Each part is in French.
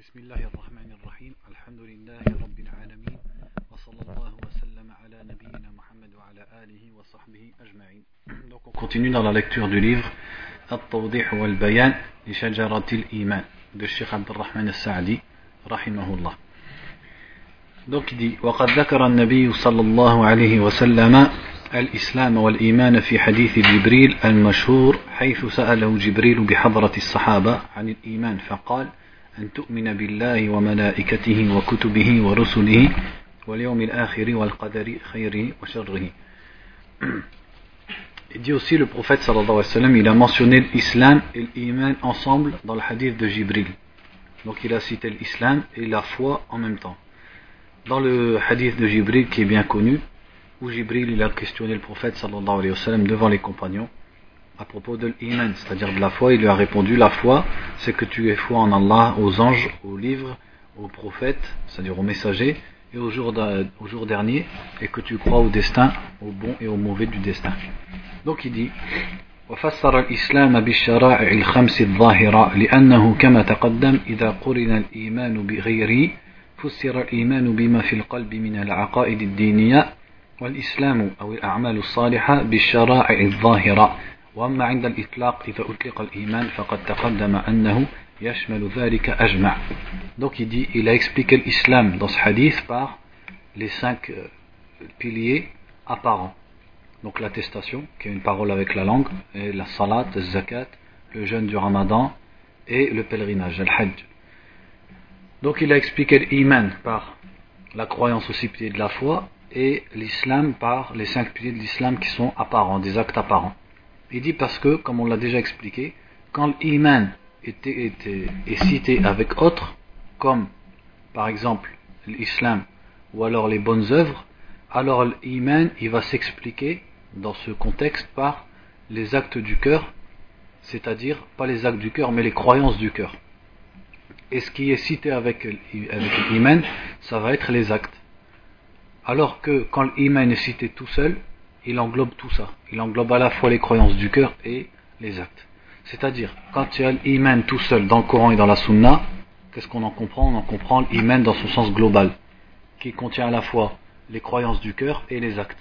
بسم الله الرحمن الرحيم. الحمد لله رب العالمين وصلى الله وسلم على نبينا محمد وعلى آله وصحبه أجمعين. Donc on continue dans la lecture du livre التوضيح والبيان لشجرة الإيمان de Sheikh Abd الرحمن السعدي رحمه الله Donc il dit وقد ذكر النبي صلى الله عليه وسلم الإسلام والإيمان في حديث جبريل المشهور حيث سأله جبريل بحضرة الصحابة عن الإيمان فقال أن تؤمن بالله وملائكته وكتبه ورسله واليوم الآخر والقدر خيره وشره Il dit aussi le prophète sallallahu alayhi wa sallam, il a mentionné l'islam et l'iman ensemble dans le hadith de Jibril. Donc il a cité l'islam et la foi en même temps. Dans le hadith de Jibril qui est bien connu, où Jibril il a questionné le prophète sallallahu alayhi wa sallam devant les compagnons à propos de l'iman, c'est-à-dire de la foi, il lui a répondu la foi, c'est que tu es foi en Allah, aux anges, aux livres, aux prophètes, c'est-à-dire aux messagers, et au jour, au jour dernier, et que tu crois au destin, au bon et au mauvais du destin. Donc il dit وفسر الإسلام بالشرائع الخمس الظاهرة لأنه كما تقدم إذا قرن الإيمان بغيره فسر الإيمان بما في القلب من العقائد الدينية والإسلام أو الأعمال الصالحة بالشرائع الظاهرة وأما عند الإطلاق إذا أطلق الإيمان فقد تقدم أنه يشمل ذلك أجمع Donc il dit, il a expliqué l'islam dans ce hadith par les cinq piliers apparents. Donc l'attestation, qui est une parole avec la langue, et la salat, le zakat, le jeûne du ramadan et le pèlerinage, le hajj. Donc il a expliqué l'iman par la croyance aux six piliers de la foi et l'islam par les cinq piliers de l'islam qui sont apparents, des actes apparents. Il dit parce que, comme on l'a déjà expliqué, quand l'iman est cité avec autre, comme par exemple l'islam ou alors les bonnes œuvres, alors l'iman il va s'expliquer dans ce contexte par les actes du cœur, c'est-à-dire pas les actes du cœur mais les croyances du cœur. Et ce qui est cité avec, avec l'iman, ça va être les actes. Alors que quand l'iman est cité tout seul, il englobe tout ça. Il englobe à la fois les croyances du cœur et les actes. C'est-à-dire, quand il y a l'iman tout seul dans le Coran et dans la Sunna, qu'est-ce qu'on en comprend? On en comprend l'iman dans son sens global, qui contient à la fois les croyances du cœur et les actes.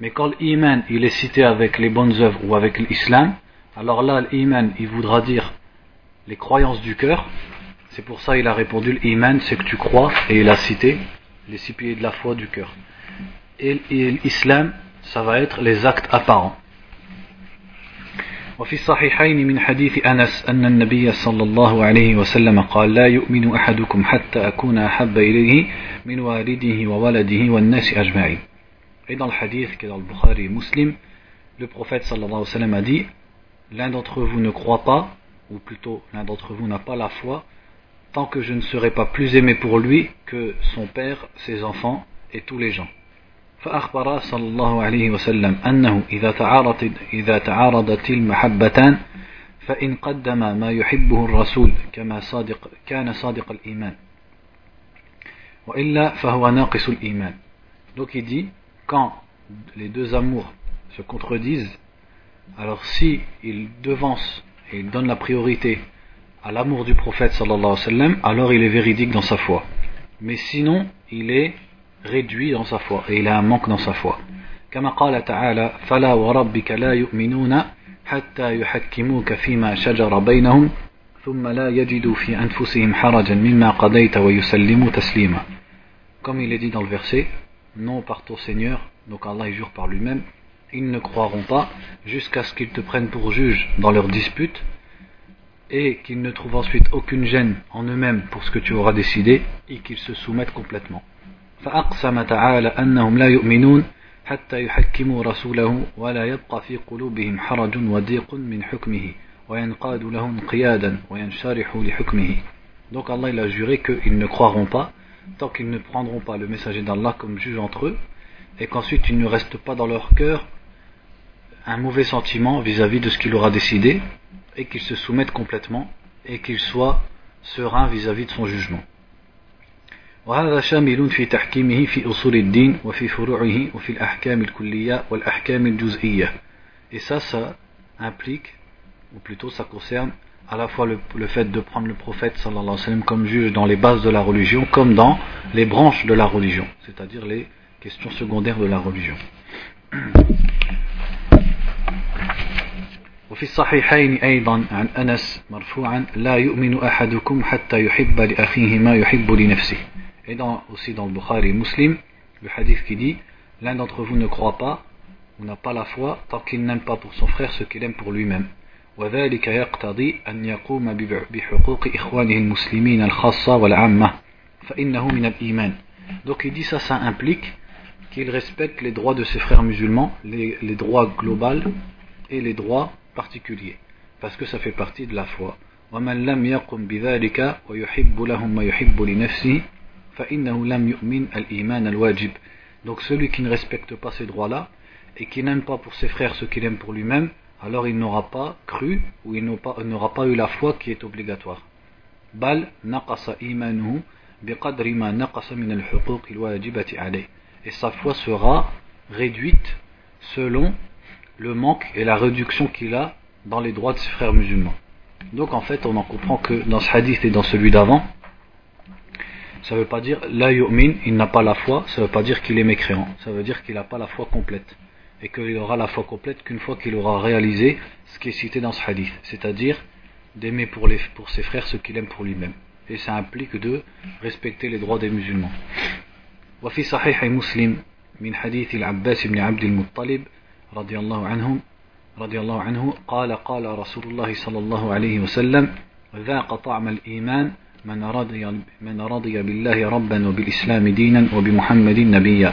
Mais quand l'iman il est cité avec les bonnes œuvres ou avec l'islam, alors là l'iman il voudra dire les croyances du cœur. C'est pour ça qu'il a répondu l'iman c'est que tu crois et il a cité les six de la foi du cœur. Et l'islam ça va être les actes apparents. وفي الصحيحين من حديث أنس أن النبي صلى الله عليه وسلم قال لا يؤمن أحدكم حتى أكون أحب إليه من والده وولده والناس أجمعين Et dans le hadith qui est dans le Bukhari et Muslim, le prophète sallallahu alayhi wa sallam a dit L'un d'entre vous ne croit pas, ou plutôt l'un d'entre vous n'a pas la foi, tant que je ne serai pas plus aimé pour lui que son père, ses enfants et tous les gens. فأخبر صلى الله عليه وسلم أنه إذا تعارضت, إذا تعارضت المحبتان فإن قدم ما يحبه الرسول كما صادق كان صادق الإيمان وإلا فهو ناقص الإيمان Donc il dit, quand les deux amours se contredisent, alors si il devance et il donne la priorité à l'amour du prophète sallallahu alayhi wa sallam, alors il est véridique dans sa foi. Mais sinon, il est réduit dans sa foi et il a un manque dans sa foi. كما قال تعالى فلا وربك لا يؤمنون حتى يحكموك فيما شجر بينهم ثم لا يجدوا في أنفسهم حرجا مما قضيت ويسلموا تسليما Comme il est dit dans le verset, non par ton Seigneur, donc Allah il jure par lui-même, ils ne croiront pas jusqu'à ce qu'ils te prennent pour juge dans leur dispute et qu'ils ne trouvent ensuite aucune gêne en eux-mêmes pour ce que tu auras décidé et qu'ils se soumettent complètement. فأقسم تعالى أنهم لا يؤمنون حتى يحكموا رسوله ولا يبقى في قلوبهم حرج وضيق من حكمه وينقاد له انقيادا وينشرح لحكمه Donc Allah il a juré qu'ils ne croiront pas tant qu'ils ne prendront pas le messager d'Allah comme juge entre eux et qu'ensuite il ne reste pas dans leur cœur un mauvais sentiment vis-à-vis de ce qu'il aura décidé et qu'ils se soumettent complètement et qu'ils soient sereins vis-à-vis de son jugement. وهذا شامل في تحكيمه في أصول الدين وفي فروعه وفي الأحكام الكلية والأحكام الجزئية. Et ça, ça implique, ou plutôt ça concerne à la fois le, fait de prendre le prophète sallallahu alayhi wa sallam comme juge dans les bases de la religion comme dans les branches de la religion, c'est-à-dire les questions secondaires de la religion. وفي الصحيحين أيضا عن أنس مرفوعا لا يؤمن أحدكم حتى يحب لأخيه ما يحب لنفسه et dans, aussi dans le Bukhari Muslim le hadith qui dit l'un d'entre vous ne croit pas ou n'a pas la foi tant qu'il n'aime pas pour son frère ce qu'il aime pour lui-même وذلك يقتضي أن يقوم بحقوق إخوانه المسلمين الخاصة والعامة فإنه من الإيمان donc il dit ça ça implique qu'il respecte les droits de ses frères musulmans les, les droits globaux et les droits particuliers parce que ça fait partie de la foi ومن لم يقم بذلك ويحب لهم ما يحب لنفسه donc celui qui ne respecte pas ces droits-là et qui n'aime pas pour ses frères ce qu'il aime pour lui-même, alors il n'aura pas cru ou il n'aura pas eu la foi qui est obligatoire. Et sa foi sera réduite selon le manque et la réduction qu'il a dans les droits de ses frères musulmans. Donc en fait, on en comprend que dans ce hadith et dans celui d'avant, ça ne veut pas dire la yu'min, il n'a pas la foi, ça ne veut pas dire qu'il est mécréant, ça veut dire qu'il n'a pas la foi complète et qu'il aura la foi complète qu'une fois qu'il aura réalisé ce qui est cité dans ce hadith, c'est-à-dire d'aimer pour, pour ses frères ce qu'il aime pour lui-même. Et ça implique de respecter les droits des musulmans. وفي صحيح مسلم من حديث العباس بن عبد المطلب رضي الله عنه رضي الله عنه قال قال رسول الله صلى الله عليه وسلم ذاق طعم الإيمان من رضي, من رضي بالله ربا وبالإسلام دينا وبمحمد نبيا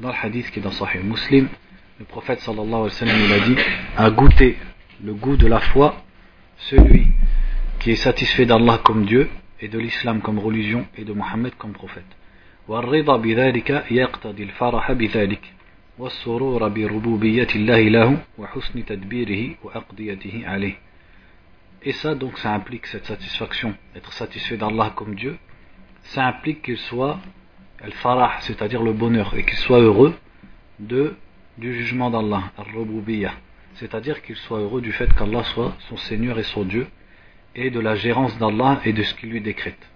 dans le hadith qui est dans Sahih Muslim le prophète sallallahu alayhi wa sallam il a dit a goûté le goût de la foi celui qui est satisfait d'Allah comme Dieu et de l'islam comme religion et de Mohammed comme prophète والرضا بذلك يقتضي الفرح بذلك والسرور بربوبية الله له وحسن تدبيره وأقضيته عليه Et ça, donc, ça implique cette satisfaction, être satisfait d'Allah comme Dieu. Ça implique qu'il soit al-farah, c'est-à-dire le bonheur, et qu'il soit heureux de du jugement d'Allah, c'est-à-dire qu'il soit heureux du fait qu'Allah soit son Seigneur et son Dieu, et de la gérance d'Allah et de ce qu'il lui décrète.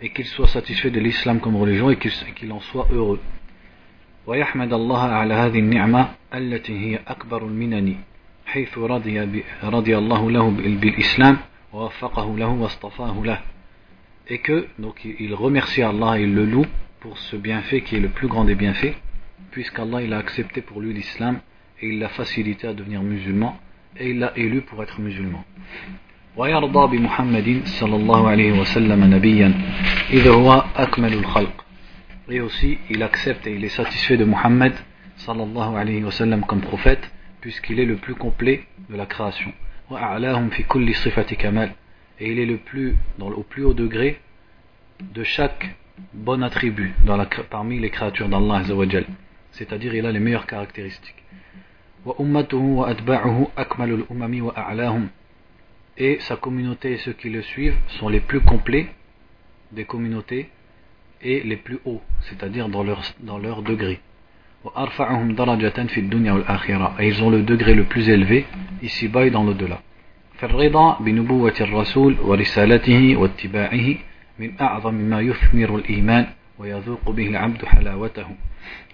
Et qu'il soit satisfait de l'islam comme religion et qu'il en soit heureux. ويحمد الله على هذه النعمة التي هي أكبر المنن حيث رضي, رضي الله له بالإسلام ووفقه له واصطفاه له et que donc il remercie Allah et le loue pour ce bienfait qui est le plus grand des bienfaits puisqu'Allah il a accepté pour lui l'islam et il l'a facilité à devenir musulman et il l'a élu pour être musulman ويرضى بمحمد صلى الله عليه وسلم نبيا إذا هو أكمل الخلق Et aussi, il accepte et il est satisfait de Muhammad sallallahu alayhi wa sallam comme prophète, puisqu'il est le plus complet de la création. Et il est le plus, au plus haut degré de chaque bon attribut parmi les créatures d'Allah C'est-à-dire, il a les meilleures caractéristiques. Et sa communauté et ceux qui le suivent sont les plus complets des communautés et les plus hauts, c'est-à-dire dans leur, dans leur degré. Et ils ont le degré le plus élevé ici-bas et dans l'au-delà.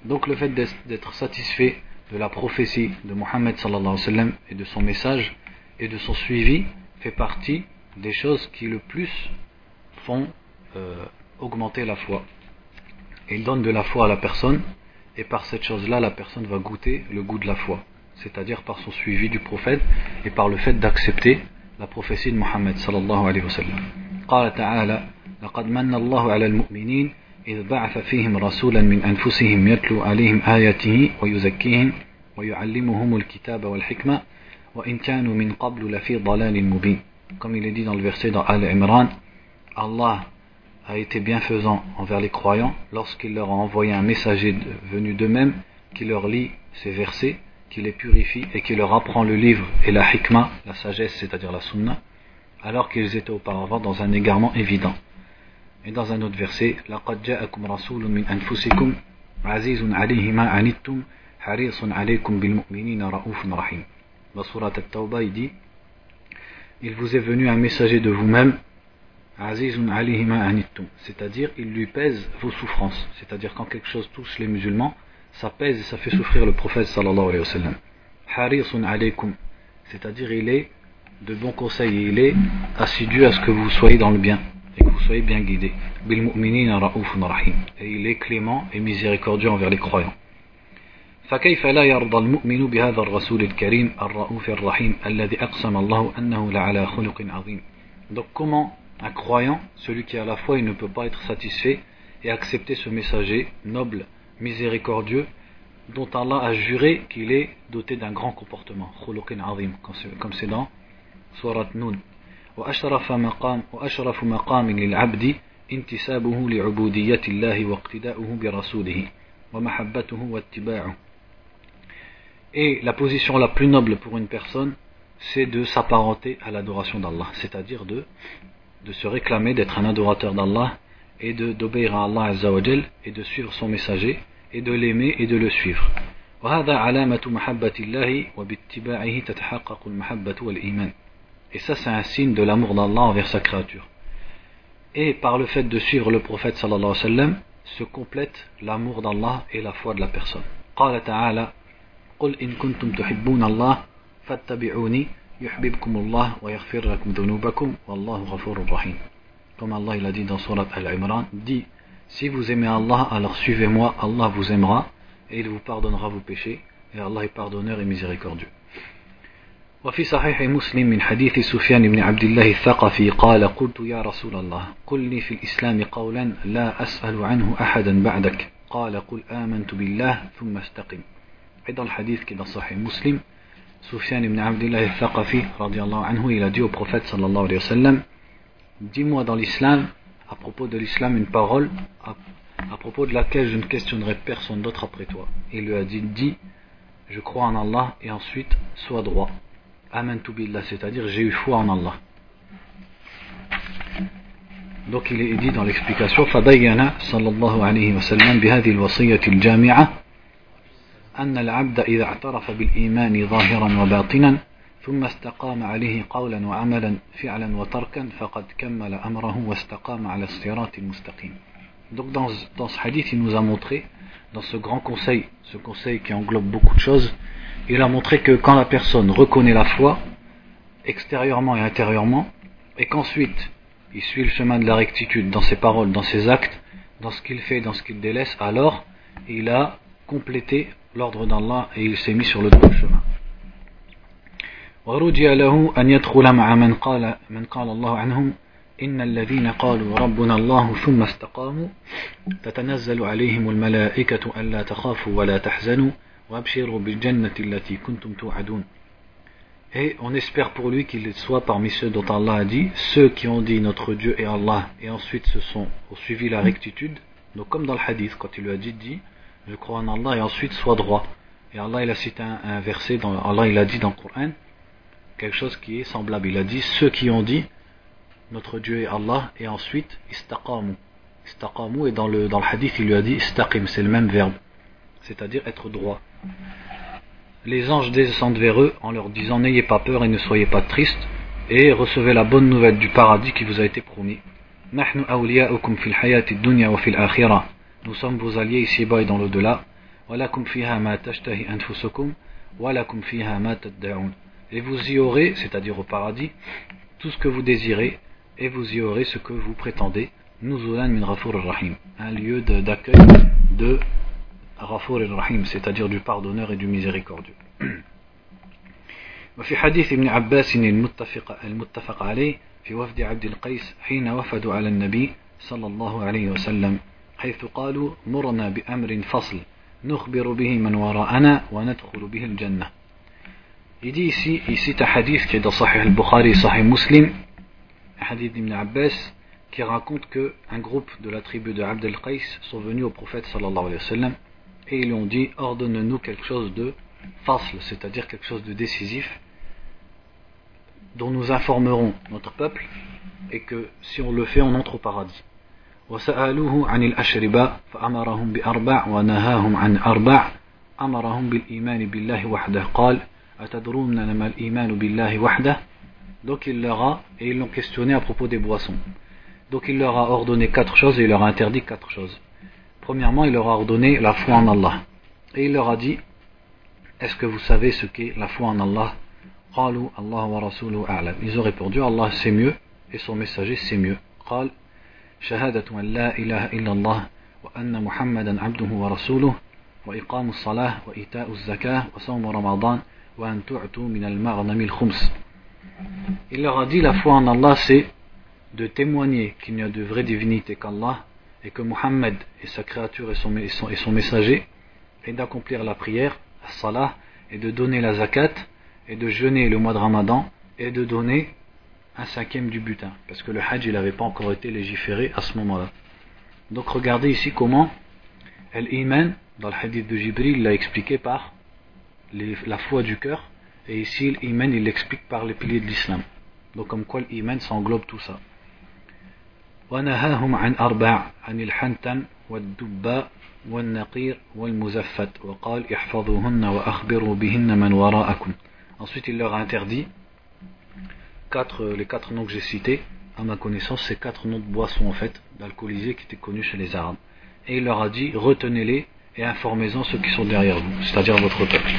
Donc le fait d'être satisfait de la prophétie de Mohammed et de son message et de son suivi fait partie des choses qui le plus font euh, augmenter la foi. Et il donne de la foi à la personne et par cette chose-là la personne va goûter le goût de la foi. c'est-à-dire par son suivi du prophète et par le fait d'accepter la prophétie de Mohammed sallallahu alayhi wa sallam. قال تعالى لقد من الله على المؤمنين إذ بعث فيهم رسولا من أنفسهم يتلو عليهم آياته ويزكيهم ويعلمهم الكتاب والحكمة وإن كانوا من قبل لفي ضلال مبين Comme il est dit dans le verset dans Al-Imran, Allah a été bienfaisant envers les croyants lorsqu'il leur a envoyé un messager venu d'eux-mêmes qui leur lit ces versets qui les purifie et qui leur apprend le livre et la hikmah, la sagesse, c'est-à-dire la sunna, alors qu'ils étaient auparavant dans un égarement évident. Et dans un autre verset, لَقَدْ جَاءَكُمْ رَسُولٌ مِنْ أَنفُسِكُمْ عَزِيزٌ عَلَيْهِ مَا عَنِتُّمْ حريص عليكم بالمؤمنين رؤوف رحيم Dans Surat At-Tawbah, il dit Il vous est venu un messager de vous-même, Azizun alayhima anittum, c'est-à-dire il lui pèse vos souffrances. C'est-à-dire quand quelque chose touche les musulmans, ça pèse et ça fait souffrir le prophète sallallahu alayhi wa sallam. Harisun alaykum, c'est-à-dire il est de bons conseils et il est assidu à ce que vous soyez dans le bien et que vous soyez bien guidés. Bil mu'minina ra'ufun rahim. Et il est clément et miséricordieux envers les croyants. فكيف لا يرضى المؤمن بهذا الرسول الكريم الرؤوف الرحيم الذي أقسم الله أنه لعلى خلق عظيم Donc comment un croyant, celui qui a la foi, il ne peut pas être satisfait et accepter ce messager noble, miséricordieux, dont Allah a juré qu'il est doté d'un grand comportement, khuluqin azim, comme c'est dans Surat Nun. وأشرف مقام وأشرف مقام للعبد انتسابه لعبودية الله واقتداؤه برسوله ومحبته واتباعه Et la position la plus noble pour une personne, c'est de s'apparenter à l'adoration d'Allah, c'est-à-dire de, de se réclamer d'être un adorateur d'Allah et d'obéir à Allah Azzawajal et de suivre son messager et de l'aimer et de le suivre. Et ça c'est un signe de l'amour d'Allah envers sa créature. Et par le fait de suivre le prophète sallallahu alayhi wa sallam, se complète l'amour d'Allah et la foi de la personne. قل إن كنتم تحبون الله فاتبعوني يحببكم الله ويغفر لكم ذنوبكم والله غفور رحيم. كما الله الذي dans سورة آل عمران دي سي vous aimez Allah alors suivez moi Allah vous aimera et il vous pardonnera vos péchés et Allah est pardonneur et miséricordieux. وفي صحيح مسلم من حديث سفيان بن عبد الله الثقفي قال قلت يا رسول الله قل لي في الإسلام قولا لا أسأل عنه أحدا بعدك قال قل آمنت بالله ثم استقم أيضا الحديث كده صحيح مسلم Soufiane ibn Abdullah al-Thaqafi, anhu, il a dit au prophète sallallahu alayhi wa sallam Dis-moi dans l'islam, à propos de l'islam, une parole à, à, propos de laquelle je ne questionnerai personne d'autre après toi. Il lui a dit Dis, je crois en Allah, et ensuite, sois droit. Amen tu billah, c'est-à-dire j'ai eu foi en Allah. Donc il est dit dans l'explication Fadayyana sallallahu alayhi wa sallam, bihadi al-wasiyyati al-jami'a. أن العبد إذا اعترف بالإيمان ظاهرا وباطنا ثم استقام عليه قولا وعملا فعلا وتركا فقد كمل أمره واستقام على الصراط المستقيم Donc dans, dans ce hadith, il nous a montré, dans ce grand conseil, ce conseil qui englobe beaucoup de choses, il a montré que quand la personne reconnaît la foi, extérieurement et intérieurement, et qu'ensuite il suit le chemin de la rectitude dans ses paroles, dans ses actes, dans ce qu'il fait, dans ce qu'il délaisse, alors il a complété l'ordre d'Allah et il s'est mis sur le droit chemin. ورجي له أن يدخل مع من قال من قال الله عنهم إن الذين قالوا ربنا الله ثم استقاموا تتنزل عليهم الملائكة ألا تخافوا ولا تحزنوا وأبشروا بالجنة التي كنتم توعدون Et on espère pour lui qu'il soit parmi ceux dont Allah a dit, ceux qui ont dit notre Dieu est Allah, et ensuite se sont suivi la rectitude. Donc comme dans le hadith, quand il lui a dit, dit, je crois en Allah et ensuite sois droit. Et Allah il a cité un, verset, dans, Allah il a dit dans le Coran quelque chose qui est semblable. Il a dit ceux qui ont dit notre Dieu est Allah et ensuite istaqamu. Istaqamu et dans le, dans le hadith il lui a dit istaqim, c'est le même verbe, c'est-à-dire être droit. Les anges descendent vers eux en leur disant n'ayez pas peur et ne soyez pas tristes et recevez la bonne nouvelle du paradis qui vous a été promis. Nous sommes vos alliés ici-bas et dans l'au-delà. Et vous y aurez, c'est-à-dire au paradis, tout ce que vous désirez, et vous y aurez ce que vous prétendez. rahim Un lieu d'accueil de, Rafur rahim c'est-à-dire du pardonneur et du miséricordieux. وفي حديث ابن عباس المتفق, المتفق عليه في وفد عبد القيس حين وفدوا على النبي صلى الله عليه وسلم حيث قالوا مرنا بأمر فصل نخبر به من وراءنا وندخل به الجنة Il dit ici, il cite un hadith qui est dans Sahih al-Bukhari et Sahih Muslim, un hadith d'Ibn Abbas, qui raconte que un groupe de la tribu de Abd al-Qais sont venus au prophète sallallahu alayhi wa sallam et ils lui ont dit ordonne-nous quelque chose de fasl, c'est-à-dire quelque chose de décisif dont nous informerons notre peuple et que si on le fait on entre au paradis. وسألوه عن الأشربة فأمرهم بأربع ونهاهم عن أربع أمرهم بالإيمان بالله وحده قال أتدرون ما الإيمان بالله وحده donc il leur a et ils l'ont questionné à propos des boissons donc il leur a ordonné quatre choses et il leur a interdit quatre choses premièrement il leur a ordonné la foi en Allah et il leur a dit est-ce que vous savez ce qu'est la foi en Allah ils ont répondu Allah c'est mieux et son messager c'est mieux شهادة أن لا إله إلا الله وأن محمدا عبده ورسوله وإقام الصلاة وإيتاء الزكاة وصوم رمضان وأن تعتوا من المغنم الخمس Il leur a dit la foi en Allah c'est de témoigner qu'il n'y a de vraie divinité qu'Allah et que Muhammad est sa créature et son, et son, et son messager et d'accomplir la prière, la salah et de donner la zakat et de jeûner le mois de Ramadan et de donner un cinquième du butin parce que le hajj il n'avait pas encore été légiféré à ce moment-là. Donc regardez ici comment Al-Iman, dans le hadith de Jibril, l'a expliqué par les, la foi du cœur, et ici l'Iman il l'explique par les piliers de l'islam. Donc comme quoi l'Iman s'englobe tout ça. ونهاهم عن أربع عن الحنتم والدباء والنقير والمزفت وقال احفظوهن وأخبروا بهن من وراءكم Ensuite il leur a interdit quatre, les quatre noms que j'ai cités à ma connaissance c'est quatre noms de boissons en fait d'alcoolisés qui étaient connus chez les Arabes. Et il leur a dit retenez-les et informez-en ceux qui sont derrière vous, c'est-à-dire votre peuple.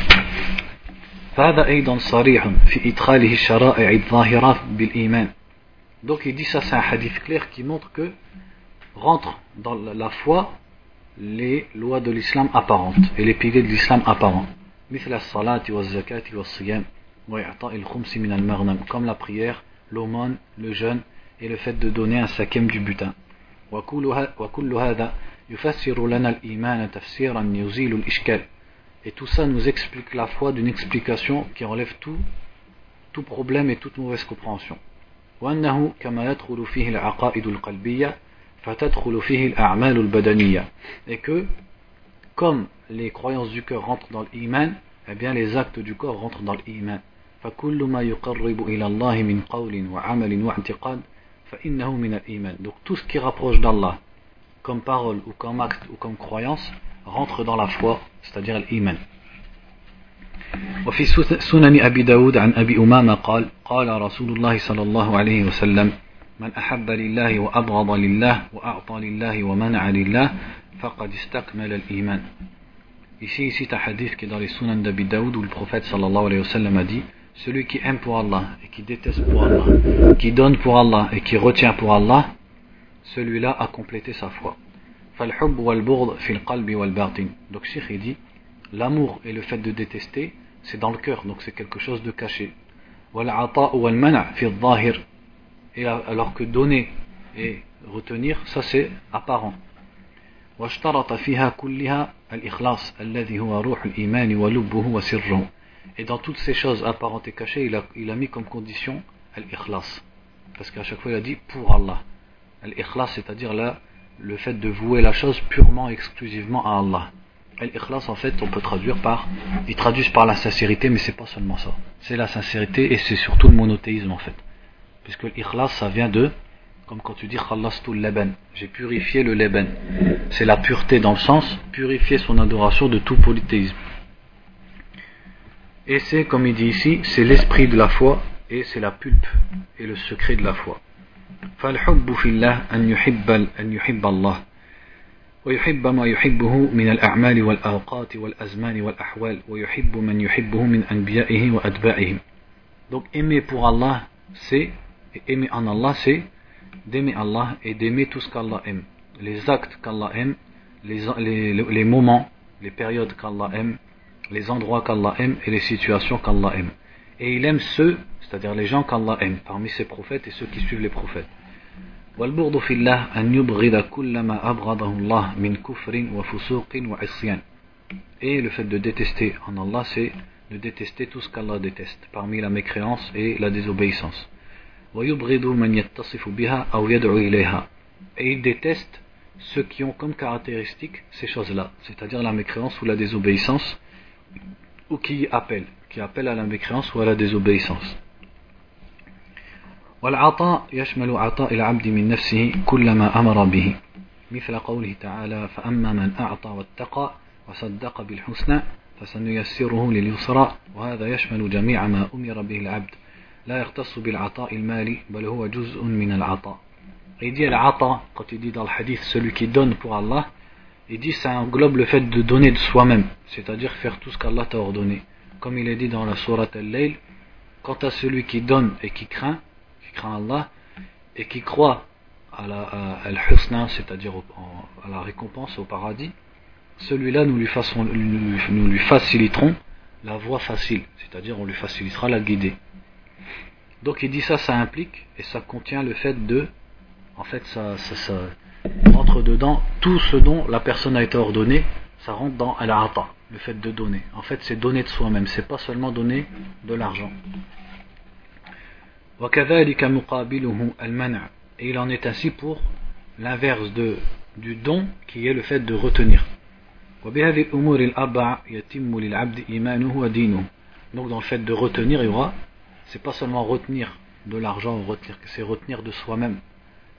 Donc il dit ça c'est un hadith clair qui montre que rentre dans la foi les lois de l'islam apparentes et les piliers de l'islam apparents comme la prière, l'aumône, le jeûne et le fait de donner un cinquième du butin. Et tout ça nous explique la foi d'une explication qui enlève tout, tout problème et toute mauvaise compréhension. Et que, comme les croyances du cœur rentrent dans l'iman, eh bien les actes du corps rentrent dans l'iman. Donc tout ce qui rapproche d'Allah, comme parole ou comme acte ou comme croyance, rentre dans la foi, c'est-à-dire l'iman. وفي سنن أبي داود عن أبي أمامة قال قال رسول الله صلى الله عليه وسلم من أحب لله وأبغض لله وأعطى لله ومنع لله فقد استكمل الإيمان Ici, ici, un hadith qui est dans les sunan d'Abi Daoud où le prophète sallallahu alayhi wa sallam a dit Celui qui aime pour Allah et qui déteste pour Allah, qui donne pour Allah et qui retient pour Allah, celui-là a complété sa foi. Donc Sheikh dit l'amour et le fait de détester c'est dans le cœur donc c'est quelque chose de caché. Et alors que donner et retenir ça c'est apparent et dans toutes ces choses apparentes et cachées il a, il a mis comme condition al-ikhlas parce qu'à chaque fois il a dit pour Allah Al-ikhlas, c'est-à-dire là, le fait de vouer la chose purement exclusivement à Allah. Al-ikhlas, en fait, on peut traduire par, ils traduisent par la sincérité, mais c'est pas seulement ça. C'est la sincérité et c'est surtout le monothéisme, en fait. Puisque l'ikhlas, ça vient de, comme quand tu dis khalastul leben, j'ai purifié le leben. C'est la pureté dans le sens, purifier son adoration de tout polythéisme. Et c'est, comme il dit ici, c'est l'esprit de la foi et c'est la pulpe et le secret de la foi. فالحب في الله أن يحب أن يحب الله ويحب ما يحبه من الأعمال والأوقات والأزمان والأحوال ويحب من يحبه من أنبيائه وأتباعهم Donc aimer pour Allah, c'est aimer en Allah, c'est d'aimer Allah et d'aimer tout ce qu'Allah aime. Les actes qu'Allah aime, les, les, les moments, les périodes qu'Allah aime, les endroits qu'Allah aime et les situations qu'Allah aime. Et il aime ceux, c'est-à-dire les gens qu'Allah aime, parmi ses prophètes et ceux qui suivent les prophètes. والبغض في الله أن يبغض كل ما أبغضه الله من كفر وفسوق وعصيان Et le fait de détester en Allah, c'est de détester tout ce qu'Allah déteste, parmi la mécréance et la désobéissance. ويبغض من يتصف بها أو يدعو إليها Et il déteste ceux qui ont comme caractéristique ces choses-là, c'est-à-dire la mécréance ou la désobéissance, ou qui appellent, qui appellent à la mécréance ou à la désobéissance. والعطاء يشمل عطاء العبد من نفسه كل ما أمر به. مثل قوله تعالى فأما من أعطى واتقى وصدق بالحسنى فسنيسره لليسرى. وهذا يشمل جميع ما أمر به العبد. لا يختص بالعطاء المالي بل هو جزء من العطاء. Dit al-ata quand il dit dans le celui qui donne pour Allah il dit ça englobe le fait de donner de soi-même c'est-à-dire faire tout ce qu'Allah t'a ordonné comme il est dit dans la sourate al-layl quant à celui qui donne et qui craint qui craint Allah et qui croit à la al-husna c'est-à-dire à la récompense au paradis celui-là nous, lui faciliterons la voie facile, c'est-à-dire on lui facilitera la guider. Donc il dit ça, ça implique et ça contient le fait de, en fait ça, ça, rentre dedans tout ce dont la personne a été ordonnée, ça rentre dans al-ata, le fait de donner. En fait c'est donner de soi-même, c'est pas seulement donner de l'argent. Et il en est ainsi pour l'inverse du don qui est le fait de retenir. Donc dans le fait de retenir, il y aura, c'est pas seulement retenir de l'argent, c'est retenir de soi-même.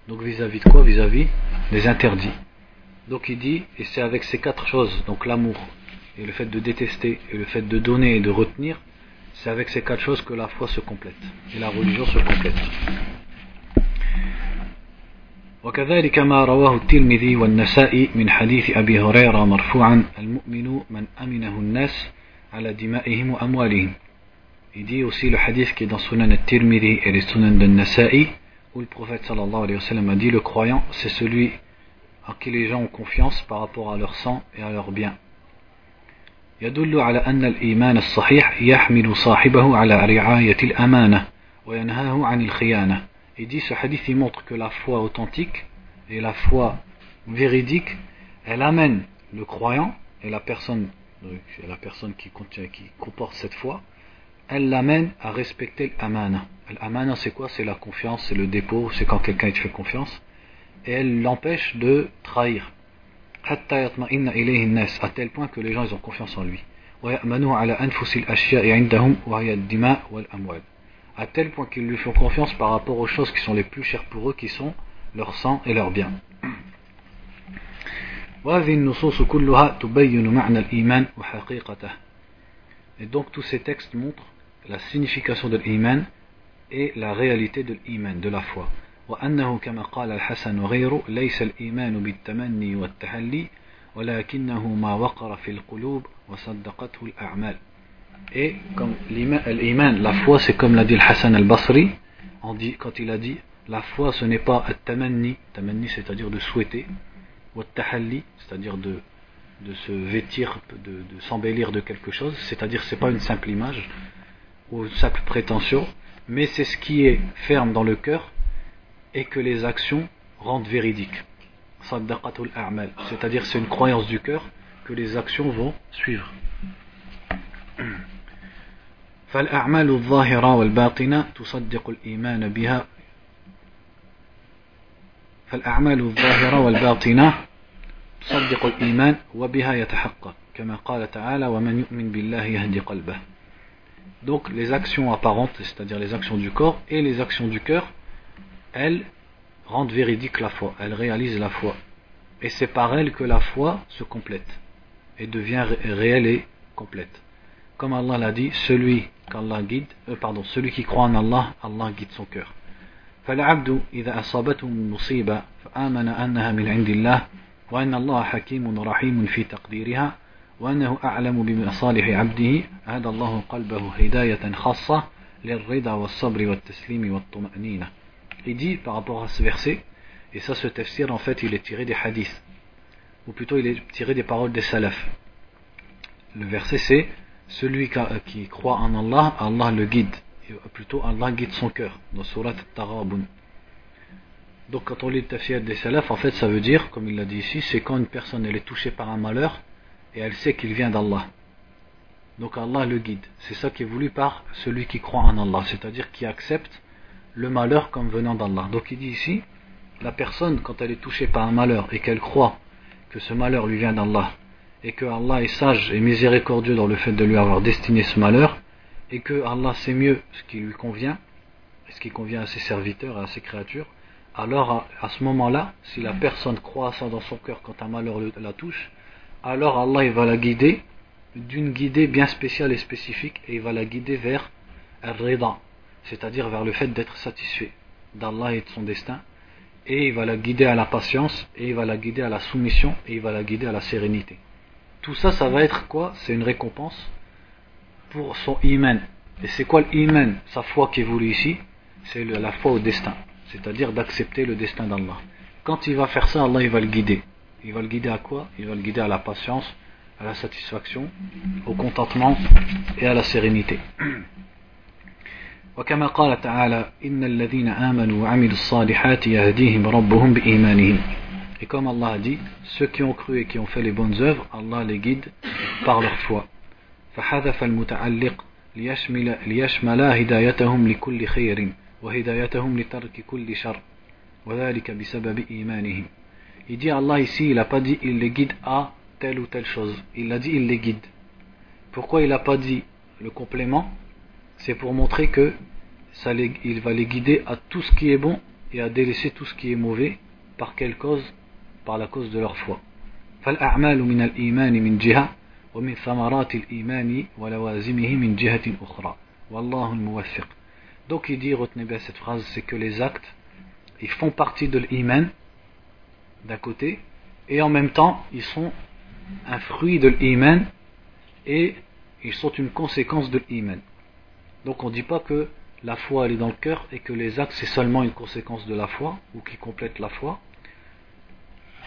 Donc vis-à-vis de quoi Vis-à-vis des interdits. Donc il dit, et c'est avec ces quatre choses, donc l'amour, et le fait de détester, et le fait de donner et de retenir, c'est avec ces quatre choses que la foi se complète, et la religion se complète. وكذلك ما رواه الترمذي والنسائي من حديث أبي هريرة مرفوعا المؤمن من أمنه الناس على دمائهم وأموالهم Il dit aussi le hadith qui est dans Sunan al-Tirmidhi et les Sunan al-Nasa'i où le prophète sallallahu alayhi wa sallam a dit le croyant c'est celui en qui les gens ont confiance par rapport à leur sang et à leurs biens. يدل على أن الإيمان الصحيح يحمل صاحبه على رعاية الأمانة وينهاه عن الخيانة Il dit ce hadith il montre que la foi authentique et la foi véridique, elle amène le croyant et la personne, la personne qui, contient, qui comporte cette foi, elle l'amène à respecter l'amana. L'amana c'est quoi? C'est la confiance, c'est le dépôt, c'est quand quelqu'un te fait confiance. Et elle l'empêche de trahir. à tel point que les gens ils ont confiance en lui à tel point qu'ils lui font confiance par rapport aux choses qui sont les plus chères pour eux, qui sont leur sang et leurs biens. Et donc tous ces textes montrent la signification de l'iman et la réalité de l'iman, de la foi. وأنه كما قال الحسن وغيره ليس الإيمان بالتمني والتحلي ولكنه ما وقر في القلوب وصدقته الأعمال et comme l'iman, la foi, c'est comme l'a dit le Hassan al-Basri, quand il a dit la foi, ce n'est pas at-tamanni, tamanni, c'est-à-dire de souhaiter, ou at-tahalli, c'est-à-dire de, de se vêtir, de, de s'embellir de quelque chose, c'est-à-dire c'est pas une simple image ou une simple prétention, mais c'est ce qui est ferme dans le cœur et que les actions rendent véridiques. C'est-à-dire c'est une croyance du cœur que les actions vont suivre. فالأعمال الظاهرة والباطنة تصدق الإيمان بها فالأعمال الظاهرة والباطنة تصدق الإيمان وبها يتحقق كما قال تعالى ومن يؤمن بالله يهدي قلبه Donc les actions apparentes, c'est-à-dire les actions du corps et les actions du cœur, elles rendent véridique la foi, elles réalisent la foi. Et c'est par elles que la foi se complète et devient réelle et complète. Comme Allah l'a dit, celui qu'Allah guide, euh, pardon, celui qui croit en Allah, Allah guide son cœur. فالعبد إذا أصابته مصيبة فآمن أنها من عند الله وأن الله حكيم رحيم في تقديرها وأنه أعلم بمصالح عبده هذا الله قلبه هداية خاصة للرضا والصبر والتسليم والطمأنينة Il dit par rapport à ce verset, et ça ce tafsir en fait il est tiré des hadiths, ou plutôt il est tiré des paroles des salafs. Le verset c'est celui qui croit en Allah, Allah le guide. plutôt, Allah guide son cœur. Dans Surat Tarabun. Donc, quand on lit le tafsir des salafs, en fait, ça veut dire, comme il l'a dit ici, c'est quand une personne elle est touchée par un malheur et elle sait qu'il vient d'Allah. Donc, Allah le guide. C'est ça qui est voulu par celui qui croit en Allah, c'est-à-dire qui accepte le malheur comme venant d'Allah. Donc, il dit ici, la personne, quand elle est touchée par un malheur et qu'elle croit que ce malheur lui vient d'Allah et que Allah est sage et miséricordieux dans le fait de lui avoir destiné ce malheur, et que Allah sait mieux ce qui lui convient, et ce qui convient à ses serviteurs et à ses créatures, alors à, ce moment-là, si la personne croit ça dans son cœur quand un malheur la touche, alors Allah va la guider d'une guidée bien spéciale et spécifique et il va la guider vers al-rida, c'est-à-dire vers le fait d'être satisfait d'Allah et de son destin et il va la guider à la patience et il va la guider à la soumission et il va la guider à la sérénité. Tout ça, ça va être quoi? C'est une récompense pour son iman. Et c'est quoi l'iman? Sa foi qui évolue ici, c'est la foi au destin, c'est-à-dire d'accepter le destin d'Allah. Quand il va faire ça, Allah il va le guider Il va le guider à quoi Il va le guider à la patience, à la satisfaction, au contentement et à la sérénité. وكما قال تعالى إن الذين آمنوا وعملوا الصالحات يهديهم ربهم بإيمانهم Et comme Allah a dit, ceux qui ont cru et qui ont fait les bonnes œuvres, Allah les guide par leur foi. فحذف المتعلق ليشمل, ليشمل هدايتهم لكل خير وهدايتهم لترك كل شر وذلك بسبب إيمانهم Il dit Allah ici, il n'a pas dit il les guide à telle ou telle chose. Il a dit il les guide. Pourquoi il n'a pas dit le complément C'est pour montrer que ça les, il va les guider à tout ce qui est bon et à délaisser tout ce qui est mauvais. Par quelle cause Par la cause de leur foi. فالأعمال من الإيمان من جهة ومن ثمرات الإيمان ولوازمه من جهة أخرى والله الموفق donc il dit retenez bien cette phrase c'est que les actes ils font partie de l'iman d'un côté, et en même temps, ils sont un fruit de l'iman et ils sont une conséquence de l'iman. Donc on ne dit pas que la foi est dans le cœur et que les actes c'est seulement une conséquence de la foi ou qui complète la foi,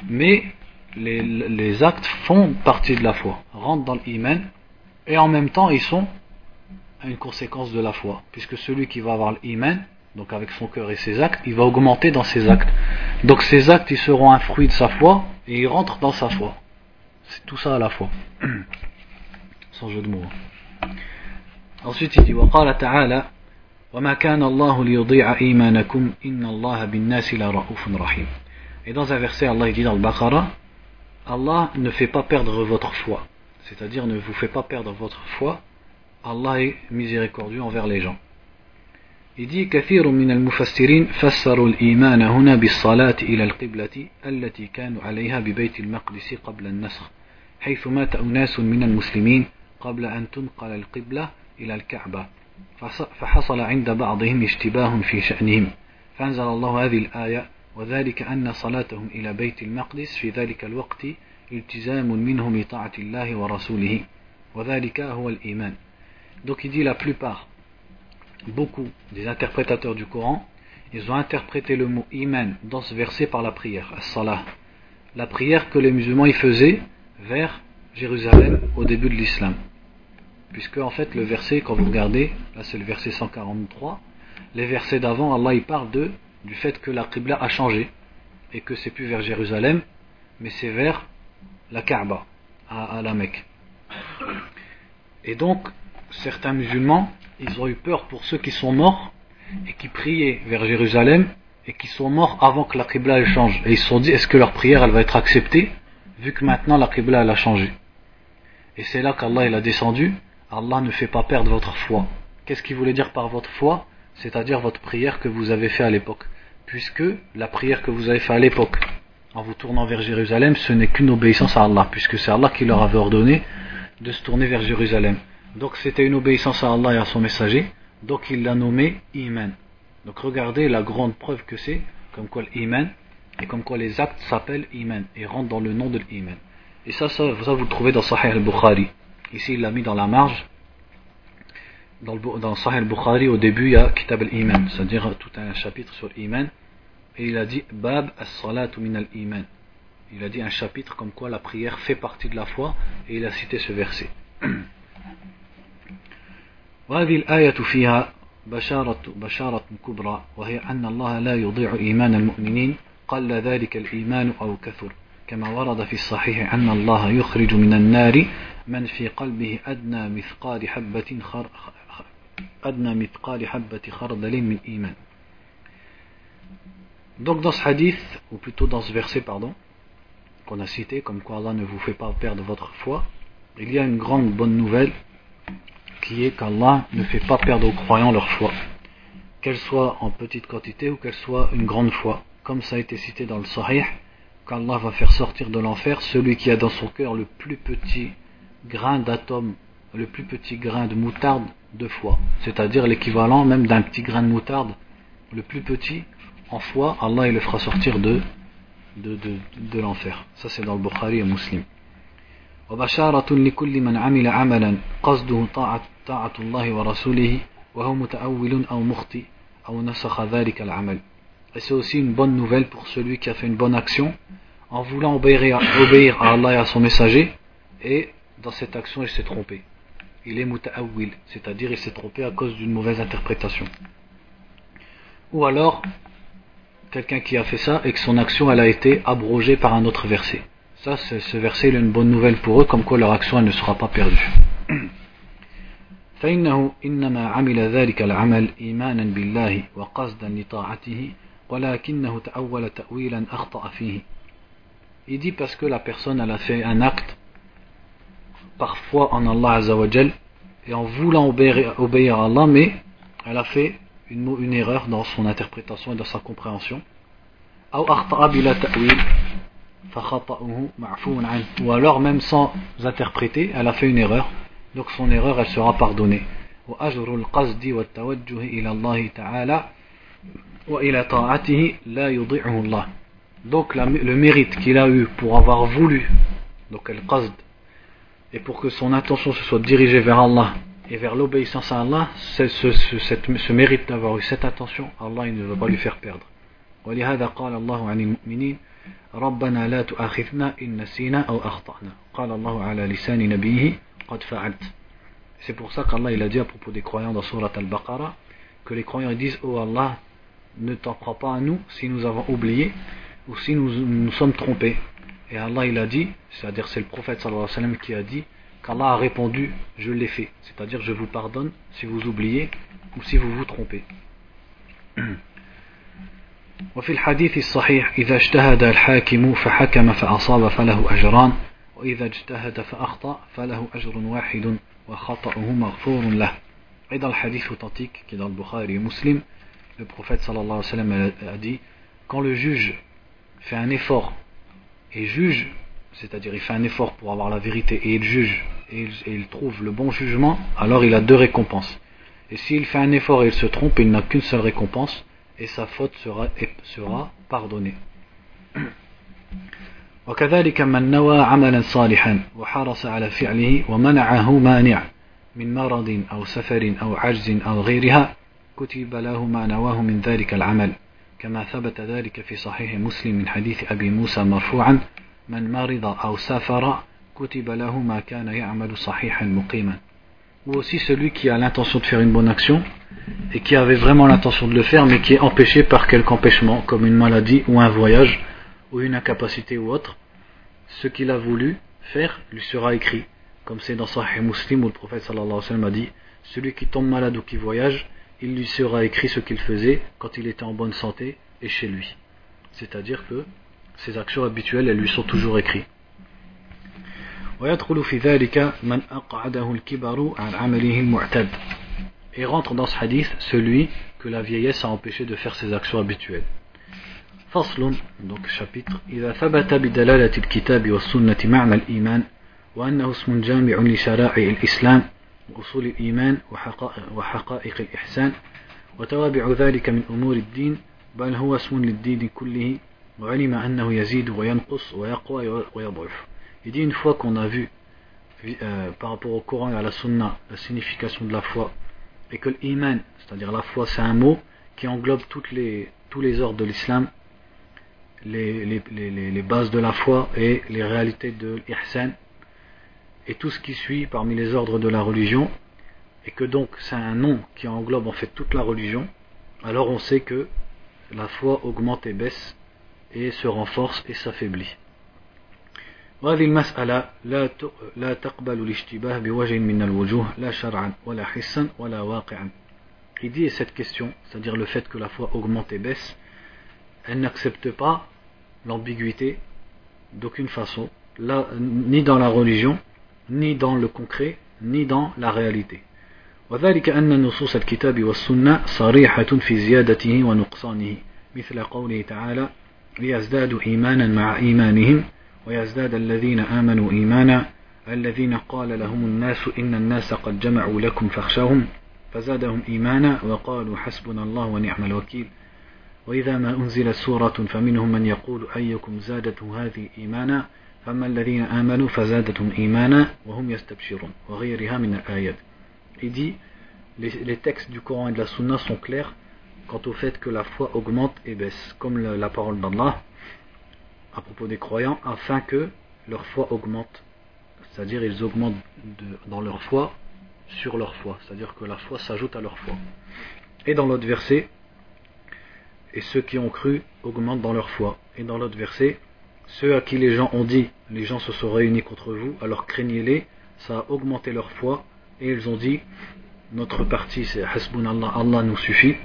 mais les, actes font partie de la foi, rentrent dans l'iman et en même temps ils sont une conséquence de la foi, puisque celui qui va avoir l'iman, donc avec son cœur et ses actes, il va augmenter dans ses actes. Donc ces actes, ils seront un fruit de sa foi et ils rentrent dans sa foi. C'est tout ça à la fois. Sans jeu de mots. Ensuite, il dit وقال تعالى وما كان الله ليضيع إيمانكم إن الله بالناس لرؤوف رحيم. Et dans un verset, Allah dit dans le Baqarah Allah ne fait pas perdre votre foi. C'est-à-dire ne vous fait pas perdre votre foi. Allah est miséricordieux envers les gens. Dit كثير من المفسرين فسروا الإيمان هنا بالصلاة إلى القبلة التي كانوا عليها ببيت المقدس قبل النسخ حيث مات أناس من المسلمين قبل أن تنقل القبلة إلى الكعبة فحصل عند بعضهم اشتباه في شأنهم فأنزل الله هذه الآية وذلك أن صلاتهم إلى بيت المقدس في ذلك الوقت التزام منهم بطاعة الله ورسوله وذلك هو الإيمان Donc il dit la plupart beaucoup des interprétateurs du Coran, ils ont interprété le mot iman dans ce verset par la prière, as-salah. La prière que les musulmans y faisaient vers Jérusalem au début de l'islam. Puisque en fait le verset, quand vous regardez, là c'est le verset 143, les versets d'avant, Allah y parle de, du fait que la Qibla a changé et que c'est plus vers Jérusalem, mais c'est vers la Kaaba, à la Mecque. Et donc, certains musulmans, ils ont eu peur pour ceux qui sont morts et qui priaient vers Jérusalem et qui sont morts avant que la Qibla elle change. Et ils se sont dit, est-ce que leur prière elle va être acceptée vu que maintenant la Qibla elle a changé? Et c'est là qu'Allah il a descendu, Allah ne fait pas perdre votre foi. Qu'est-ce qu'il voulait dire par votre foi? C'est-à-dire votre prière que vous avez fait à l'époque. Puisque la prière que vous avez fait à l'époque, en vous tournant vers Jérusalem, ce n'est qu'une obéissance à Allah, puisque c'est Allah qui leur avait ordonné de se tourner vers Jérusalem. Donc c'était une obéissance à Allah et à son messager. Donc il l'a nommé Iman. Donc regardez la grande preuve que c'est, comme quoi l'Iman, et comme quoi les actes s'appellent Iman, et rentrent dans le nom de l'Iman. Et ça, ça, vous le trouvez dans Sahih al-Bukhari. Ici il l'a mis dans la marge. Dans, le, dans Sahih al-Bukhari, au début, il y a Kitab al-Iman, c'est-à-dire tout un chapitre sur l'Iman. Et il a dit Bab as-salatu min al-Iman. Il a dit un chapitre comme quoi la prière fait partie de la foi, et il a cité ce verset. وهذه الآية فيها بشارة, بشارة كبرى وهي أن الله لا يضيع إيمان المؤمنين قل ذلك الإيمان أو كثر. كما ورد في الصحيح أن الله يخرج من النار من في قلبه أدنى مثقال حبة خر أدنى مثقال حبة خردل من إيمان. Donc dans ce hadith, ou plutôt dans ce verset, pardon, qu'on a cité, comme quoi Allah ne vous fait pas perdre votre foi, il y a une grande bonne nouvelle qui est qu'Allah ne fait pas perdre aux croyants leur foi, qu'elle soit en petite quantité ou qu'elle soit une grande foi, comme ça a été cité dans le Sahih, qu'Allah va faire sortir de l'enfer celui qui a dans son cœur le plus petit grain d'atome, le plus petit grain de moutarde de foi. C'est-à-dire l'équivalent même d'un petit grain de moutarde, le plus petit en foi, Allah il le fera sortir de, de, l'enfer. Ça c'est dans le Bukhari et Muslim. وبشارة لكل من عمل عملا قصده طاعة, طاعة الله ورسوله وهو متأول أو مخطئ أو نسخ ذلك العمل Et c'est aussi une bonne nouvelle pour celui qui a fait une bonne action en voulant obéir à, obéir à Allah et à son messager et dans cette action il s'est trompé. Il est muta'awwil, c'est-à-dire il s'est trompé à cause d'une mauvaise interprétation. Ou alors quelqu'un qui a fait ça et que son action elle a été abrogée par un autre verset. Ça, ce verset il est une bonne nouvelle pour eux, comme quoi leur action elle ne sera pas perdue. فإنه إنما عمل ذلك العمل إيمانا بالله وقصدا لطاعته ولكنه تأول تأويلا أخطأ فيه Il dit parce que la personne elle a fait un acte parfois en Allah Azzawajal et en voulant obéir, obéir à Allah mais elle a fait une, une erreur dans son interprétation et dans sa compréhension أو أخطأ بلا تأويل ou alors même sans interpréter elle a fait une erreur. Donc son erreur elle sera pardonnée. Donc le mérite qu'il a eu pour avoir voulu donc qasd et pour que son attention se soit dirigée vers Allah et vers l'obéissance à Allah ce, ce, ce, ce mérite d'avoir eu cette attention Allah il ne va pas lui faire perdre ولهذا قال الله عن المؤمنين ربنا لا تؤاخذنا إن نسينا أو أخطأنا قال الله على لسان نبيه قد فعلت C'est pour ça qu'Allah il a dit à propos des croyants dans Surat Al-Baqarah que les croyants disent Oh Allah, ne t'en crois pas à nous si nous avons oublié ou si nous nous sommes trompés. Et Allah il a dit, c'est-à-dire c'est le prophète sallallahu alayhi wa sallam qui a dit qu'Allah a répondu Je l'ai fait. C'est-à-dire je vous pardonne si vous oubliez ou si vous vous trompez. وفي الحديث الصحيح إذا اجتهد الحاكم فحكم فأصاب فله أجران وإذا اجتهد فأخطأ فله أجر واحد وخطأه مغفور له Et dans le hadith authentique qui est dans le Bukhari et Muslim, le prophète sallallahu alayhi wa sallam a dit quand le juge fait un effort et juge, c'est-à-dire il fait un effort pour avoir la vérité et il juge et il, et il trouve le bon jugement, alors il a deux récompenses. Et s'il fait un effort et il se trompe, il n'a qu'une seule récompense, et sa faute sera, sera pardonnée. وكذلك من نوى عملا صالحا وحرص على فعله ومنعه مانع من مرض أو سفر أو عجز أو غيرها كتب له ما نواه من ذلك العمل كما ثبت ذلك في صحيح مسلم من حديث أبي موسى مرفوعا من مرض أو سافر كتب له ما كان يعمل صحيحا مقيما ou aussi celui qui a l'intention de faire une bonne action et qui avait vraiment l'intention de le faire mais qui est empêché par quelque empêchement comme une maladie ou un voyage ou une incapacité ou autre. Ce qu'il a voulu faire lui sera écrit comme c'est dans Sahih Muslim où le prophète sallallahu alayhi wa sallam a dit celui qui tombe malade ou qui voyage il lui sera écrit ce qu'il faisait quand il était en bonne santé et chez lui c'est à dire que ses actions habituelles elles lui sont toujours écrites ويدخل في ذلك من أقعده الكبر عن عمله المعتاد et rentre dans ce hadith celui que la vieillesse a empêché de faire ses actions habituelles. فصل donc chapitre إذا ثبت بدلالة الكتاب والسنة معنى الإيمان وأنه اسم جامع لشرائع الإسلام وأصول الإيمان وحقائق الإحسان وتوابع ذلك من أمور الدين بل هو اسم للدين كله وعلم أنه يزيد وينقص ويقوى ويضعف Il dit une fois qu'on a vu euh, par rapport au Coran et à la Sunna la signification de la foi et que l'iman, c'est-à-dire la foi, c'est un mot qui englobe les, tous les ordres de l'islam, les, les, les, les, bases de la foi et les réalités de l'ihsan et tout ce qui suit parmi les ordres de la religion et que donc c'est un nom qui englobe en fait toute la religion, alors on sait que la foi augmente et baisse et se renforce et s'affaiblit. وهذه المسألة لا لا تقبل الاشتباه بوجه من الوجوه لا شرعا ولا حسا ولا واقعا. Il dit cette question, c'est-à-dire le fait que la foi augmente et baisse, elle n'accepte pas l'ambiguïté d'aucune façon, là, ni dans la religion, ni dans le concret, ni dans la réalité. وذلك أن نصوص الكتاب والسنة صريحة في زيادته ونقصانه مثل قوله تعالى ليزدادوا إيمانا مع إيمانهم ويزداد الذين آمنوا إيمانا الذين قال لهم الناس إن الناس قد جمعوا لكم فاخشوهم فزادهم إيمانا وقالوا حسبنا الله ونعم الوكيل. وإذا ما أنزلت سورة فمنهم من يقول أيكم زادته هذه إيمانا؟ فما الذين آمنوا فزادتهم إيمانا وهم يستبشرون. وغيرها من الآيات. Il les, textes du Coran et de la Sunna sont clairs quant au fait que la foi augmente et baisse, comme la parole d'Allah. À propos des croyants, afin que leur foi augmente. C'est-à-dire ils augmentent dans leur foi sur leur foi. C'est-à-dire que la foi s'ajoute à leur foi. Et dans l'autre verset, et ceux qui ont cru augmentent dans leur foi. Et dans l'autre verset, ceux à qui les gens ont dit, les gens se sont réunis contre vous, alors craignez-les, ça a augmenté leur foi, et ils ont dit, notre parti c'est Hasbunallah, Allah nous suffit,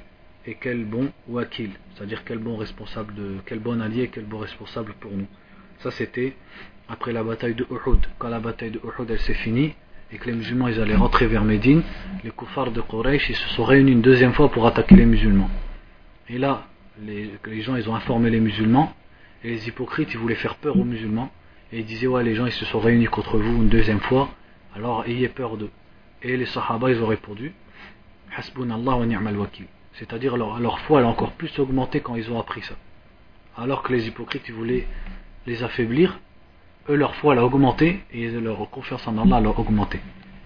et quel bon wakil, c'est-à-dire quel bon responsable, de, quel bon allié, quel bon responsable pour nous. Ça c'était après la bataille de Uhud. Quand la bataille de Uhud elle s'est finie, et que les musulmans ils allaient rentrer vers Médine, les koufars de Quraysh ils se sont réunis une deuxième fois pour attaquer les musulmans. Et là, les, gens ils ont informé les musulmans, et les hypocrites ils voulaient faire peur aux musulmans, et ils disaient ouais les gens ils se sont réunis contre vous une deuxième fois, alors ayez peur d'eux. Et les sahaba ils ont répondu, Hasbunallah wa ni'mal wakil. C'est-à-dire leur, foi a encore plus augmenté quand ils ont appris ça. Alors que les hypocrites ils voulaient les affaiblir, eux leur foi a augmenté et leur confiance en Allah a augmenté.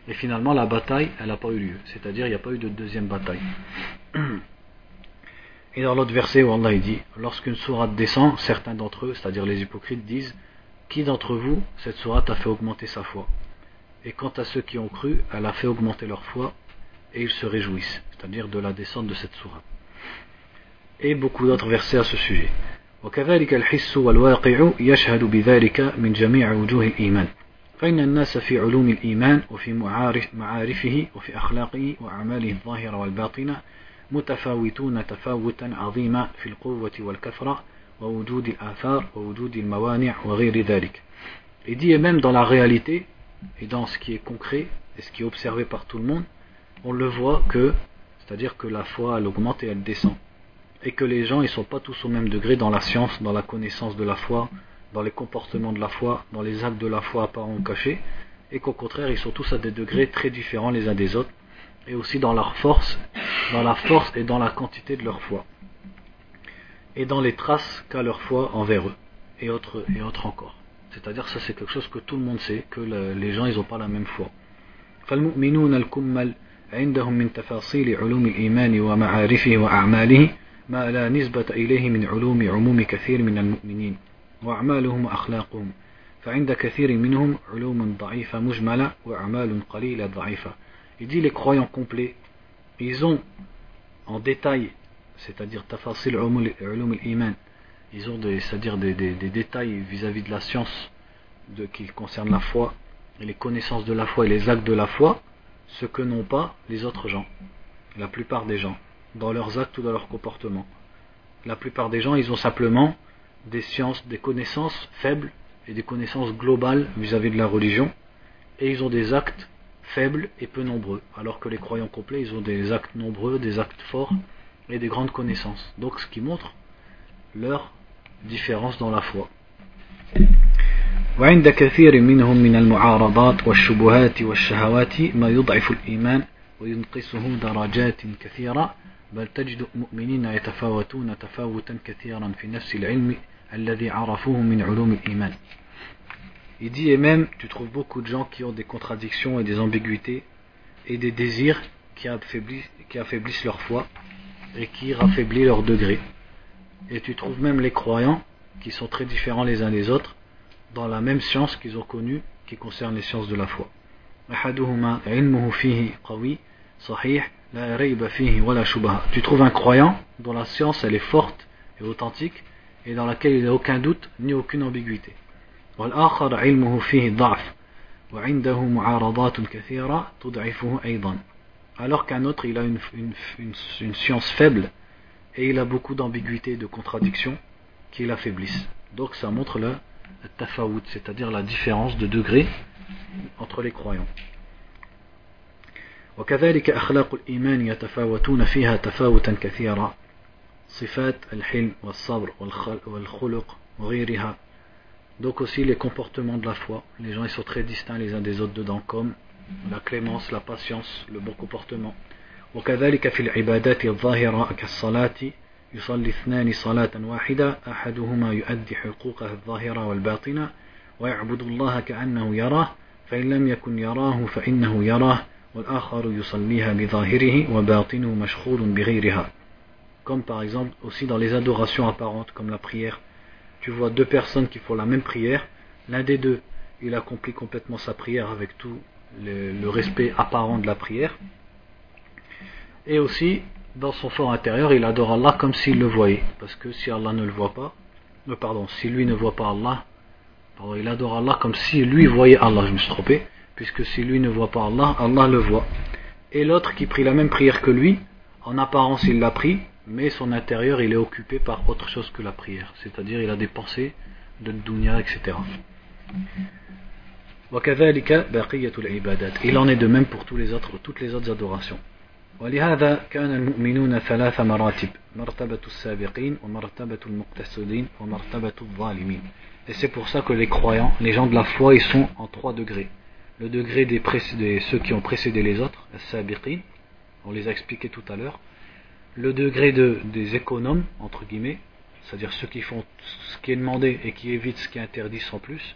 Et finalement la bataille elle n'a pas eu lieu. C'est-à-dire il n'y a pas eu de deuxième bataille. Et dans l'autre verset où Allah dit Lorsqu'une sourate descend, certains d'entre eux, c'est-à-dire les hypocrites, disent Qui d'entre vous, cette sourate a fait augmenter sa foi? Et quant à ceux qui ont cru, elle a fait augmenter leur foi et ils se réjouissent, c'est-à-dire de la descente de cette sourate. Et beaucoup d'autres versets à ce sujet. وكذلك الحس والواقع يشهد بذلك من جميع وجوه الإيمان فإن الناس في علوم الإيمان وفي معارف معارفه وفي أخلاقه وأعماله الظاهرة والباطنة متفاوتون تفاوتا عظيما في القوة والكثرة ووجود الآثار ووجود الموانع وغير ذلك. Il dit et même dans la réalité et dans ce qui est concret et ce qui est observé par tout le monde, on le voit que, c'est-à-dire que la foi elle augmente et elle descend. Et que les gens ils sont pas tous au même degré dans la science, dans la connaissance de la foi, dans les comportements de la foi, dans les actes de la foi apparents ou cachés, et qu'au contraire ils sont tous à des degrés très différents les uns des autres et aussi dans leur force, dans la force et dans la quantité de leur foi, et dans les traces qu'a leur foi envers eux, et autres, et encore. C'est-à-dire ça c'est quelque chose que tout le monde sait, que le, les gens ils n'ont pas la même foi. عندهم من تفاصيل علوم الإيمان ومعارفه وأعماله ما لا نسبة إليه من علوم عموم كثير من المؤمنين وأعمالهم وأخلاقهم فعند كثير منهم علوم ضعيفة مجملة وأعمال قليلة ضعيفة il dit les croyants complets, ils ont en détail, c'est-à-dire tafasil ulum al-iman, ils ont c'est-à-dire des, des, des, détails vis-à-vis de la science de, qui concerne la foi, et les connaissances de la foi et les actes de la foi, ce que n'ont pas les autres gens, la plupart des gens, dans leurs actes ou dans leur comportement. La plupart des gens, ils ont simplement des sciences, des connaissances faibles et des connaissances globales vis-à-vis -vis de la religion, et ils ont des actes faibles et peu nombreux, alors que les croyants complets, ils ont des actes nombreux, des actes forts et des grandes connaissances. Donc ce qui montre leur différence dans la foi. وعند كثير منهم من المعارضات والشبهات والشهوات ما يضعف الإيمان وينقصه درجات كثيرة بل تجد مؤمنين يتفاوتون تفاوتا كثيرا في نفس العلم الذي عرفوه من علوم الإيمان Il dit, et même, tu trouves beaucoup de gens qui ont des contradictions et des ambiguïtés et des désirs qui affaiblissent, qui affaiblissent leur foi et qui raffaiblissent leur degré. Et tu trouves même les croyants qui sont très différents les uns des autres dans la même science qu'ils ont connue qui concerne les sciences de la foi. Tu trouves un croyant dont la science elle est forte et authentique et dans laquelle il n'y a aucun doute ni aucune ambiguïté. Alors qu'un autre il a une, science faible et il a beaucoup d'ambiguïté et de contradictions qui l'affaiblissent. Donc ça montre là le tafawut c'est-à-dire la différence de degré entre les croyants وكذلك أخلاق الإيمان يتفاوتون فيها تفاوتا كثيرا صفات الحلم والصبر والخلق وغيرها Donc aussi les comportements de la foi. Les gens ils sont très distincts les uns des autres dedans, comme la clémence, la patience, le bon comportement. وكذلك في العبادات الظاهرة كالصلاة يصلي اثنان صلاة واحدة أحدهما يؤدي حقوقه الظاهرة والباطنة ويعبد الله كأنه يراه فإن لم يكن يراه فإنه يراه والآخر يصليها بظاهره وباطنه مشغول بغيرها comme par exemple aussi dans les adorations apparentes comme la prière tu vois deux personnes qui font la même prière l'un des deux il accomplit complètement sa prière avec tout le, le respect apparent de la prière et aussi dans son fort intérieur il adore Allah comme s'il le voyait. Parce que si Allah ne le voit pas euh, pardon si lui ne voit pas Allah pardon, il adore Allah comme si lui voyait Allah. Je me suis trompé. Puisque si lui ne voit pas Allah Allah le voit. Et l'autre qui prie la même prière que lui en apparence il l'a pris mais son intérieur il est occupé par autre chose que la prière, c'est-à-dire il a des pensées de dunya, etc. Il en est de même pour toutes les autres adorations. ولهذا كان المؤمنون ثلاث مراتب مرتبة السابقين ومرتبة المقتصدين ومرتبة الظالمين Et c'est pour ça que les croyants, les gens de la foi, ils sont en trois degrés. Le degré des, des ceux qui ont précédé les autres, les on les a expliqués tout à l'heure, le degré de, des économes, entre guillemets, c'est-à-dire ceux qui font ce qui est demandé et qui évitent ce qui est interdit sans plus,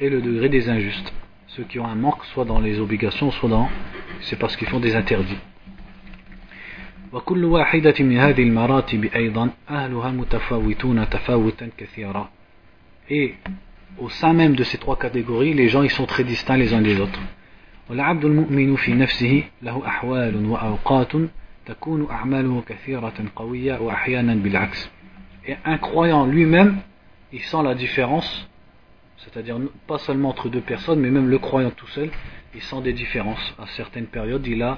et le degré des injustes, ceux qui ont un manque soit dans les obligations, soit dans, c'est parce qu'ils font des interdits. Et au sein même de ces trois catégories, les gens ils sont très distincts les uns des autres. Et un croyant lui-même, il sent la différence, c'est-à-dire pas seulement entre deux personnes, mais même le croyant tout seul, il sent des différences. À certaines périodes, il a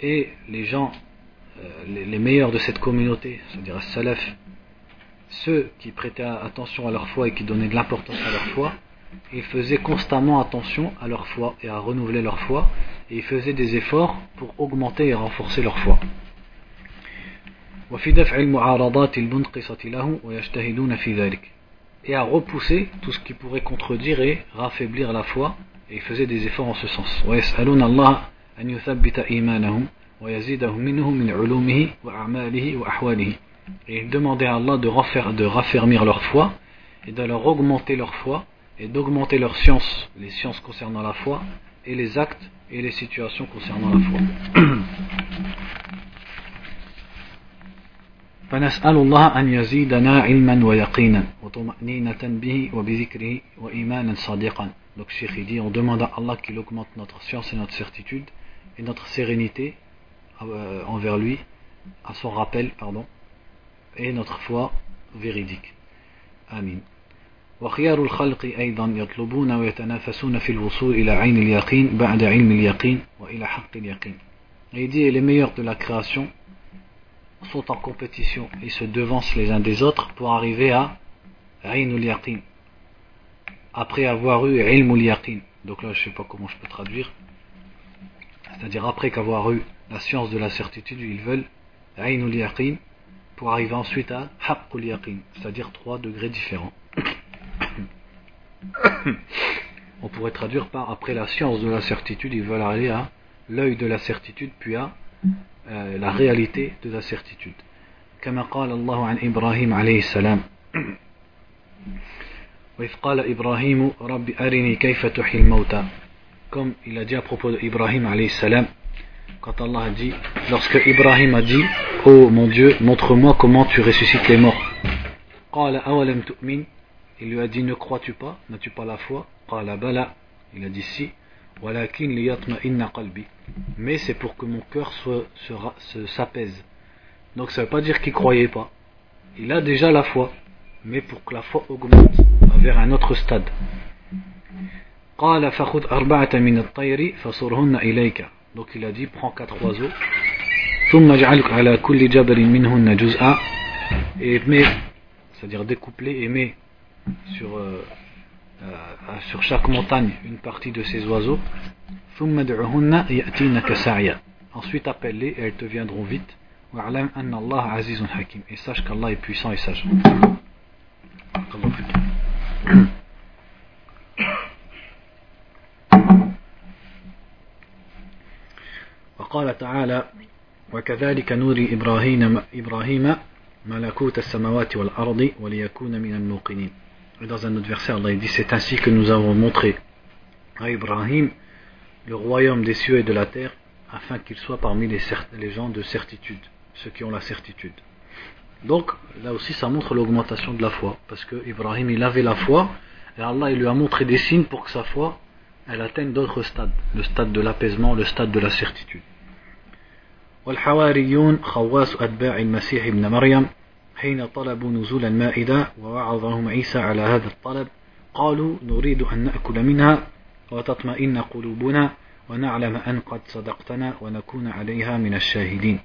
et les gens euh, les, meilleurs de cette communauté, c'est-à-dire salaf, ceux qui prêtaient attention à leur foi et qui donnaient de l'importance à leur foi, ils faisaient constamment attention à leur foi et à renouveler leur foi, et ils faisaient des efforts pour augmenter et renforcer leur foi. Et à repousser tout ce qui pourrait contredire et raffaiblir la foi, et ils faisaient des efforts en ce sens. et ils demandaient à Allah de, refaire, de raffermir leur foi et de leur augmenter leur foi et d'augmenter leurs sciences, les sciences concernant la foi et les actes et les situations concernant la foi. فنسأل الله أن يزيدنا علما ويقينا وطمأنينة به وبذكره وإيمانا صادقا Donc Cheikh dit, on demande à Allah qu'il augmente notre science et notre certitude et notre sérénité euh, envers lui, à son rappel, pardon, et notre foi véridique. Amin. وخيار الخلق أيضا يطلبون ويتنافسون في الوصول إلى عين اليقين بعد علم اليقين وإلى حق اليقين. Et il dit les meilleurs de la création sont en compétition et se devancent les uns des autres pour arriver à عين اليقين après avoir eu علم اليقين. Donc là je sais pas comment je peux traduire. C'est-à-dire après qu'avoir eu la science de la certitude, ils veulent عين اليقين pour arriver ensuite à Haqqul Yaqin, c'est-à-dire trois degrés différents. On pourrait traduire par après la science de la certitude, ils veulent aller à l'œil de la certitude, puis à euh, la réalité de la certitude. كما قال الله عن إبراهيم عليه السلام وإذ قال إبراهيم رب أرني كيف تحيي الموتى comme il a dit à propos d'Ibrahim salam quand Allah a dit, lorsque Ibrahim a dit, Oh mon Dieu, montre-moi comment tu ressuscites les morts. Il lui a dit, ne crois-tu pas, n'as-tu pas la foi? Il a dit si. Mais c'est pour que mon cœur s'apaise. Donc ça ne veut pas dire qu'il croyait pas. Il a déjà la foi. Mais pour que la foi augmente vers un autre stade. قال فخذ أربعة من الطير فصرهن إليك donc il a dit prends quatre oiseaux ثم اجعلك على كل جبل منهن جزءا et mets c'est-à-dire découpler et mets sur euh, euh, sur chaque montagne une partie de ces oiseaux ثم ادعهن يأتينك سعيا ensuite appelle-les et elles te viendront vite واعلم أن الله عزيز حكيم et sache qu'Allah est puissant et sage وقال تعالى وكذلك نوري إبراهيم, إبراهيم ملكوت السماوات والأرض وليكون من الموقنين Et dans un autre verset, Allah dit C'est ainsi que nous avons montré à Ibrahim le royaume des cieux et de la terre, afin qu'il soit parmi les, les gens de certitude, ceux qui ont la certitude. Donc, là aussi, ça montre l'augmentation de la foi, parce que Ibrahim, il avait la foi, et Allah, il lui a montré des signes pour que sa foi, elle atteigne d'autres stades, le stade de l'apaisement, le stade de la certitude. والحواريون خواص أتباع المسيح ابن مريم حين طلبوا نزول المائدة ووعظهم عيسى على هذا الطلب. قالوا نريد أن نأكل منها وتطمئن قلوبنا ونعلم أن قد صدقتنا ونكون عليها من الشاهدين.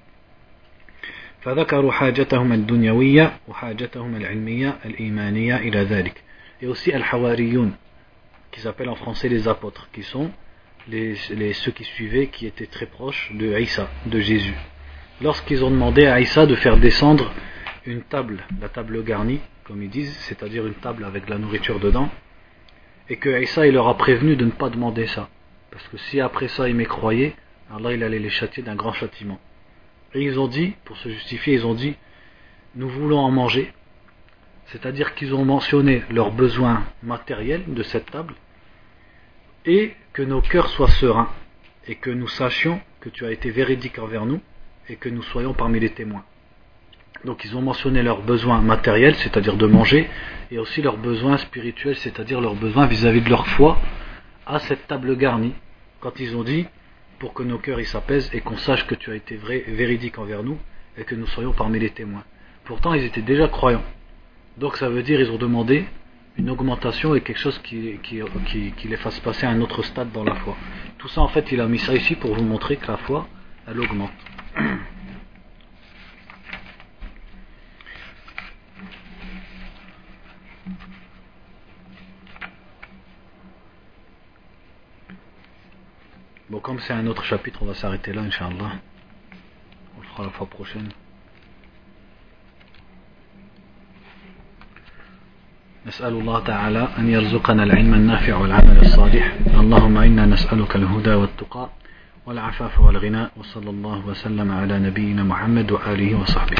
فذكروا حاجتهم الدنيوية وحاجتهم العلمية الإيمانية إلى ذلك. Aussi al-Hawariyun qui s'appellent en français les apôtres qui sont les, ceux qui suivaient qui étaient très proches de Aïssa, de Jésus. Lorsqu'ils ont demandé à Aïssa de faire descendre une table, la table garnie comme ils disent, c'est-à-dire une table avec la nourriture dedans et que Aïssa il leur a prévenu de ne pas demander ça. Parce que si après ça ils m'écroyaient Allah il allait les châtier d'un grand châtiment. Et ils ont dit, pour se justifier, ils ont dit nous voulons en manger. C'est-à-dire qu'ils ont mentionné leurs besoins matériels de cette table et que nos cœurs soient sereins et que nous sachions que tu as été véridique envers nous et que nous soyons parmi les témoins. Donc ils ont mentionné leurs besoins matériels, c'est-à-dire de manger, et aussi leurs besoins spirituels, c'est-à-dire leurs besoins vis-à-vis de leur foi, à cette table garnie, quand ils ont dit pour que nos cœurs s'apaisent et qu'on sache que tu as été vrai, véridique envers nous et que nous soyons parmi les témoins. Pourtant, ils étaient déjà croyants. Donc ça veut dire ils ont demandé une augmentation et quelque chose qui, qui, qui, les fasse passer à un autre stade dans la foi. Tout ça, en fait, il a mis ça ici pour vous montrer que la foi, elle augmente. Bon, comme c'est un autre chapitre, on va s'arrêter là, Inch'Allah. On le fera la fois prochaine. نسأل الله تعالى أن يرزقنا العلم النافع والعمل الصالح. اللهم إنا نسألك الهدى والتقى والعفاف والغنى وصلى الله وسلم على نبينا محمد وآله وصحبه.